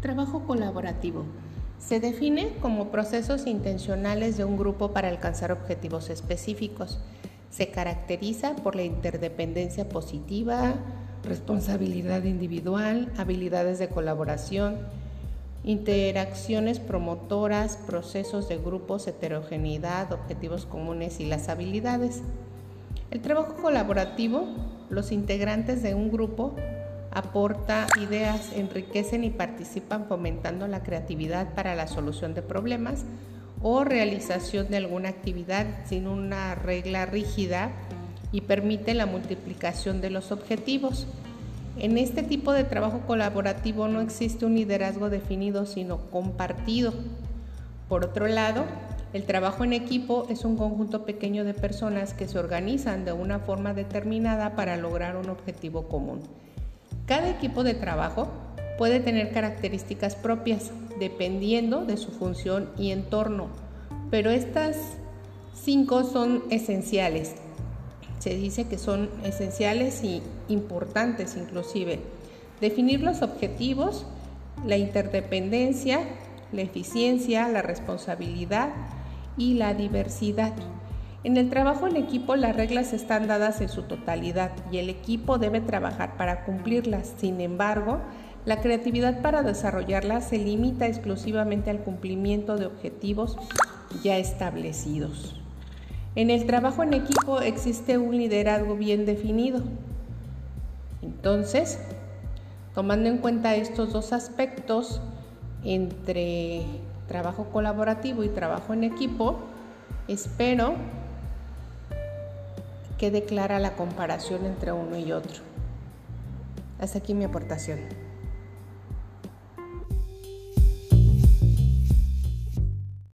Trabajo colaborativo. Se define como procesos intencionales de un grupo para alcanzar objetivos específicos. Se caracteriza por la interdependencia positiva, responsabilidad individual, habilidades de colaboración, interacciones promotoras, procesos de grupos, heterogeneidad, objetivos comunes y las habilidades. El trabajo colaborativo, los integrantes de un grupo aporta ideas, enriquecen y participan fomentando la creatividad para la solución de problemas o realización de alguna actividad sin una regla rígida y permite la multiplicación de los objetivos. En este tipo de trabajo colaborativo no existe un liderazgo definido, sino compartido. Por otro lado, el trabajo en equipo es un conjunto pequeño de personas que se organizan de una forma determinada para lograr un objetivo común. Cada equipo de trabajo puede tener características propias dependiendo de su función y entorno, pero estas cinco son esenciales. Se dice que son esenciales y importantes inclusive. Definir los objetivos, la interdependencia, la eficiencia, la responsabilidad y la diversidad. En el trabajo en equipo las reglas están dadas en su totalidad y el equipo debe trabajar para cumplirlas. Sin embargo, la creatividad para desarrollarlas se limita exclusivamente al cumplimiento de objetivos ya establecidos. En el trabajo en equipo existe un liderazgo bien definido. Entonces, tomando en cuenta estos dos aspectos entre trabajo colaborativo y trabajo en equipo, espero quede clara la comparación entre uno y otro. Hasta aquí mi aportación.